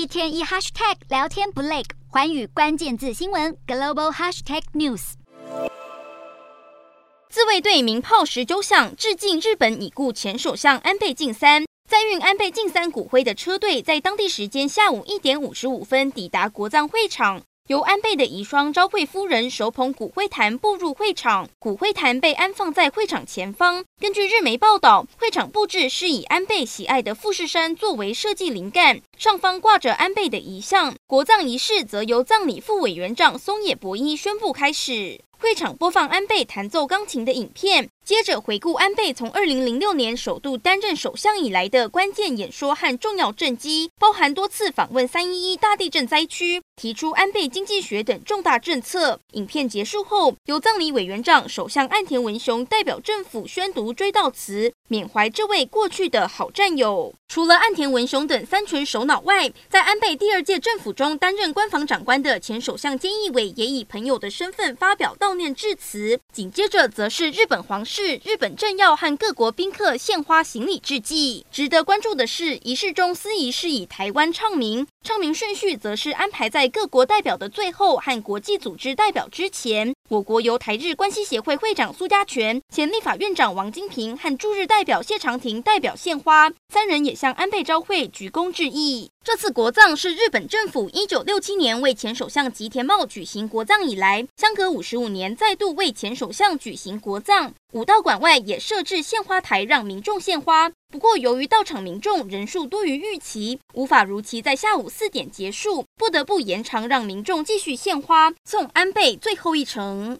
一天一 hashtag 聊天不累，环宇关键字新闻 global hashtag news。自卫队鸣炮十周响，致敬日本已故前首相安倍晋三。载运安倍晋三骨灰的车队在当地时间下午一点五十五分抵达国葬会场。由安倍的遗孀昭惠夫人手捧骨灰坛步入会场，骨灰坛被安放在会场前方。根据日媒报道，会场布置是以安倍喜爱的富士山作为设计灵感，上方挂着安倍的遗像。国葬仪式则由葬礼副委员长松野博一宣布开始。会场播放安倍弹奏钢琴的影片，接着回顾安倍从二零零六年首度担任首相以来的关键演说和重要政绩，包含多次访问三一一大地震灾区，提出安倍经济学等重大政策。影片结束后，由葬礼委员长首相岸田文雄代表政府宣读追悼词，缅怀这位过去的好战友。除了岸田文雄等三权首脑外，在安倍第二届政府中担任官房长官的前首相菅义伟也以朋友的身份发表悼念致辞。紧接着，则是日本皇室、日本政要和各国宾客献花行礼致祭。值得关注的是，仪式中司仪是以台湾唱名，唱名顺序则是安排在各国代表的最后和国际组织代表之前。我国由台日关系协会会长苏家全、前立法院长王金平和驻日代表谢长廷代表献花，三人也向安倍昭惠鞠躬致意。这次国葬是日本政府一九六七年为前首相吉田茂举行国葬以来，相隔五十五年再度为前首相举行国葬。武道馆外也设置献花台，让民众献花。不过，由于到场民众人数多于预期，无法如期在下午四点结束，不得不延长，让民众继续献花，送安倍最后一程。